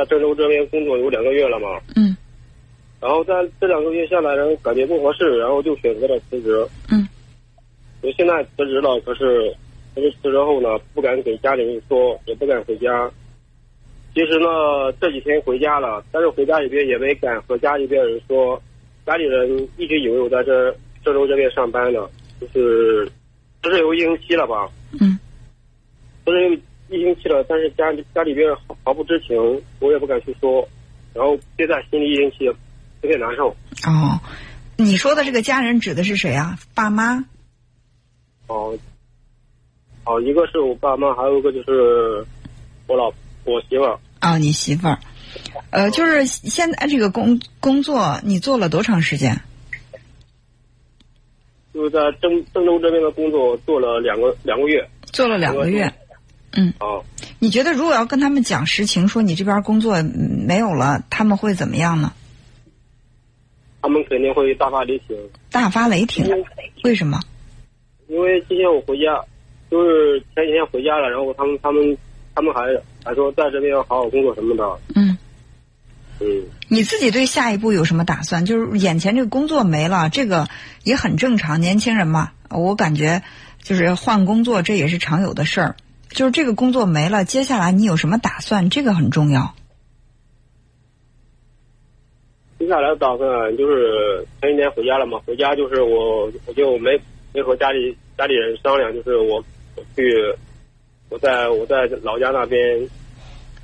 在郑州这边工作有两个月了嘛，嗯。然后在这两个月下来，然后感觉不合适，然后就选择了辞职。嗯，我现在辞职了，可是可是辞职后呢，不敢给家里人说，也不敢回家。其实呢，这几天回家了，但是回家里边也没敢和家里边人说，家里人一直以为我在这郑州这边上班呢，就是这是有一星期了吧，嗯。不是一星期了，但是家里家里边毫毫不知情，我也不敢去说，然后憋在心里一星期，特别难受。哦，你说的这个家人指的是谁啊？爸妈？哦，哦，一个是我爸妈，还有一个就是我老我媳妇儿。啊、你媳妇儿。呃，就是现在这个工工作，你做了多长时间？就是在郑郑州这边的工作做了两个两个月。做了两个月。嗯，啊，你觉得如果要跟他们讲实情，说你这边工作嗯没有了，他们会怎么样呢？他们肯定会大发雷霆，大发雷霆？为什么？因为今天我回家，就是前几天回家了，然后他们他们他们还还说在这边要好好工作什么的。嗯，嗯，你自己对下一步有什么打算？就是眼前这个工作没了，这个也很正常，年轻人嘛，我感觉就是换工作，这也是常有的事儿。就是这个工作没了，接下来你有什么打算？这个很重要。接下来打算就是前几天回家了嘛，回家就是我我就没没和家里家里人商量，就是我我去我在我在老家那边，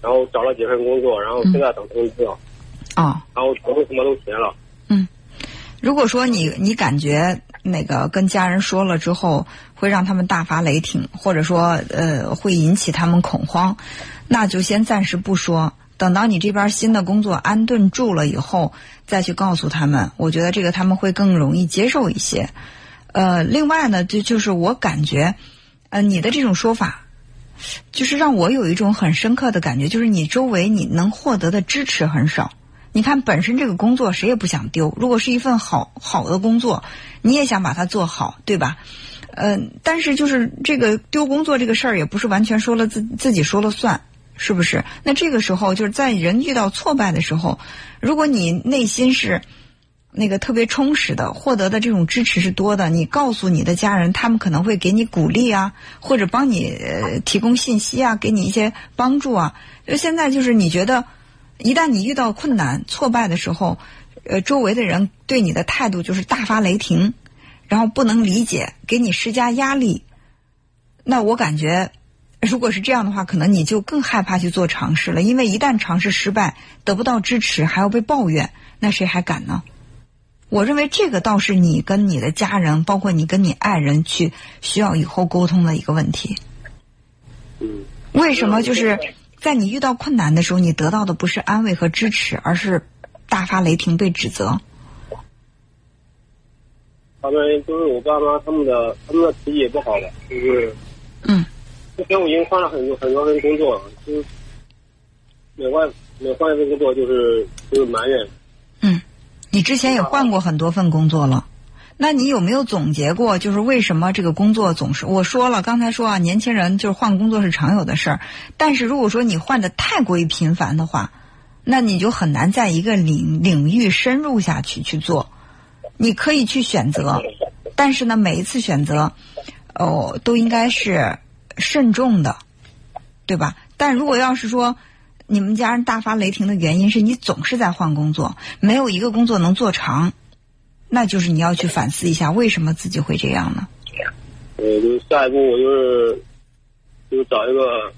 然后找了几份工作，然后现在等通知了，哦，然后全部什么都填了。嗯如果说你你感觉那个跟家人说了之后会让他们大发雷霆，或者说呃会引起他们恐慌，那就先暂时不说，等到你这边新的工作安顿住了以后，再去告诉他们。我觉得这个他们会更容易接受一些。呃，另外呢，就就是我感觉，呃，你的这种说法，就是让我有一种很深刻的感觉，就是你周围你能获得的支持很少。你看，本身这个工作谁也不想丢，如果是一份好好的工作，你也想把它做好，对吧？嗯、但是就是这个丢工作这个事儿，也不是完全说了自自己说了算，是不是？那这个时候就是在人遇到挫败的时候，如果你内心是那个特别充实的，获得的这种支持是多的，你告诉你的家人，他们可能会给你鼓励啊，或者帮你呃提供信息啊，给你一些帮助啊。就现在就是你觉得。一旦你遇到困难、挫败的时候，呃，周围的人对你的态度就是大发雷霆，然后不能理解，给你施加压力。那我感觉，如果是这样的话，可能你就更害怕去做尝试了，因为一旦尝试失败，得不到支持，还要被抱怨，那谁还敢呢？我认为这个倒是你跟你的家人，包括你跟你爱人去需要以后沟通的一个问题。嗯，为什么就是？在你遇到困难的时候，你得到的不是安慰和支持，而是大发雷霆、被指责。他们就是我爸妈，他们的他们的脾气也不好了，就是嗯之前我已经换了很多很多份工作了，就是每换每换一份工作就是就是埋怨。嗯，你之前也换过很多份工作了，那你有没有总结过，就是为什么这个工作总是？我说了，刚才说啊，年轻人就是换工作是常有的事儿，但是如果说你换的太过于频繁的话，那你就很难在一个领领域深入下去去做。你可以去选择，但是呢，每一次选择，哦，都应该是慎重的，对吧？但如果要是说你们家人大发雷霆的原因是你总是在换工作，没有一个工作能做长，那就是你要去反思一下，为什么自己会这样呢？呃，就下一步我就是就找一个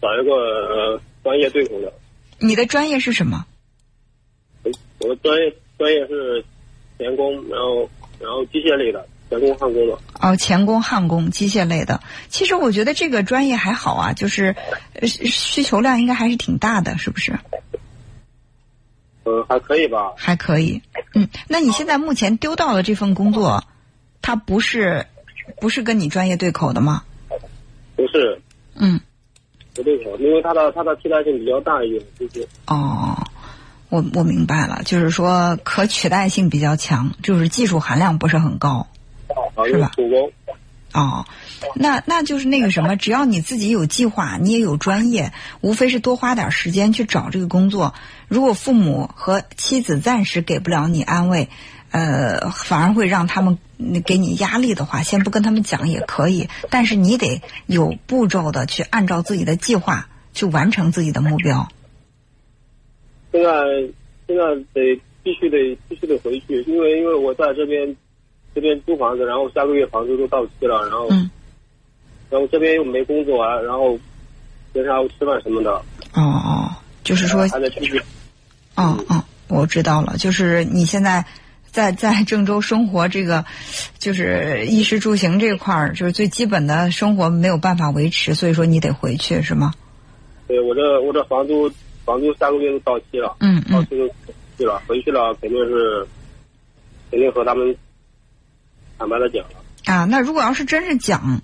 找一个呃专业对口的。你的专业是什么？我的专业专业是钳工，然后然后机械类的，钳工焊工的。哦，钳工、焊工、机械类的。其实我觉得这个专业还好啊，就是呃需求量应该还是挺大的，是不是？嗯，还可以吧。还可以。嗯，那你现在目前丢到的这份工作，它不是不是跟你专业对口的吗？不是嗯，不对口，因为它的它的替代性比较大一点，就是哦，我我明白了，就是说可取代性比较强，就是技术含量不是很高。啊，是吧。哦，那那就是那个什么，只要你自己有计划，你也有专业，无非是多花点时间去找这个工作。如果父母和妻子暂时给不了你安慰，呃，反而会让他们给你压力的话，先不跟他们讲也可以，但是你得有步骤的去按照自己的计划去完成自己的目标。现在现在得必须得必须得回去，因为因为我在这边这边租房子，然后下个月房租都到期了，然后嗯然后这边又没工作啊，然后平常吃饭什么的，哦哦，就是说，还在继续。哦哦，我知道了，就是你现在在在郑州生活，这个就是衣食住行这块儿，就是最基本的生活没有办法维持，所以说你得回去是吗？对我这我这房租房租下个月就到期了，嗯嗯到期就去了，回去了肯定是肯定和他们坦白的讲了。啊，那如果要是真是讲，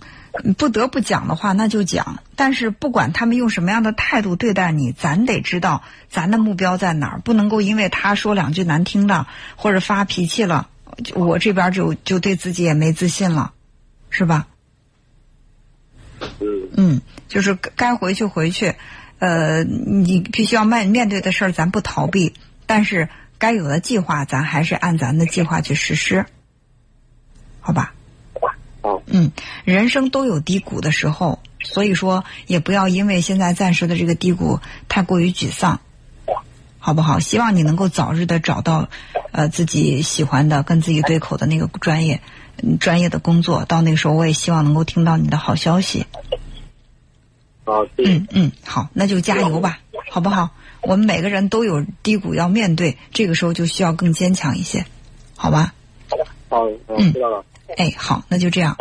不得不讲的话，那就讲。但是不管他们用什么样的态度对待你，咱得知道咱的目标在哪儿，不能够因为他说两句难听的或者发脾气了，就我这边就就对自己也没自信了，是吧？嗯，嗯，就是该回去回去，呃，你必须要面面对的事儿，咱不逃避，但是该有的计划，咱还是按咱的计划去实施，好吧？好，嗯，人生都有低谷的时候，所以说也不要因为现在暂时的这个低谷太过于沮丧，好不好？希望你能够早日的找到，呃，自己喜欢的、跟自己对口的那个专业，嗯专业的工作。到那个时候，我也希望能够听到你的好消息。嗯嗯，好，那就加油吧，好不好？我们每个人都有低谷要面对，这个时候就需要更坚强一些，好吧？好，好，嗯知道了。哎，好，那就这样。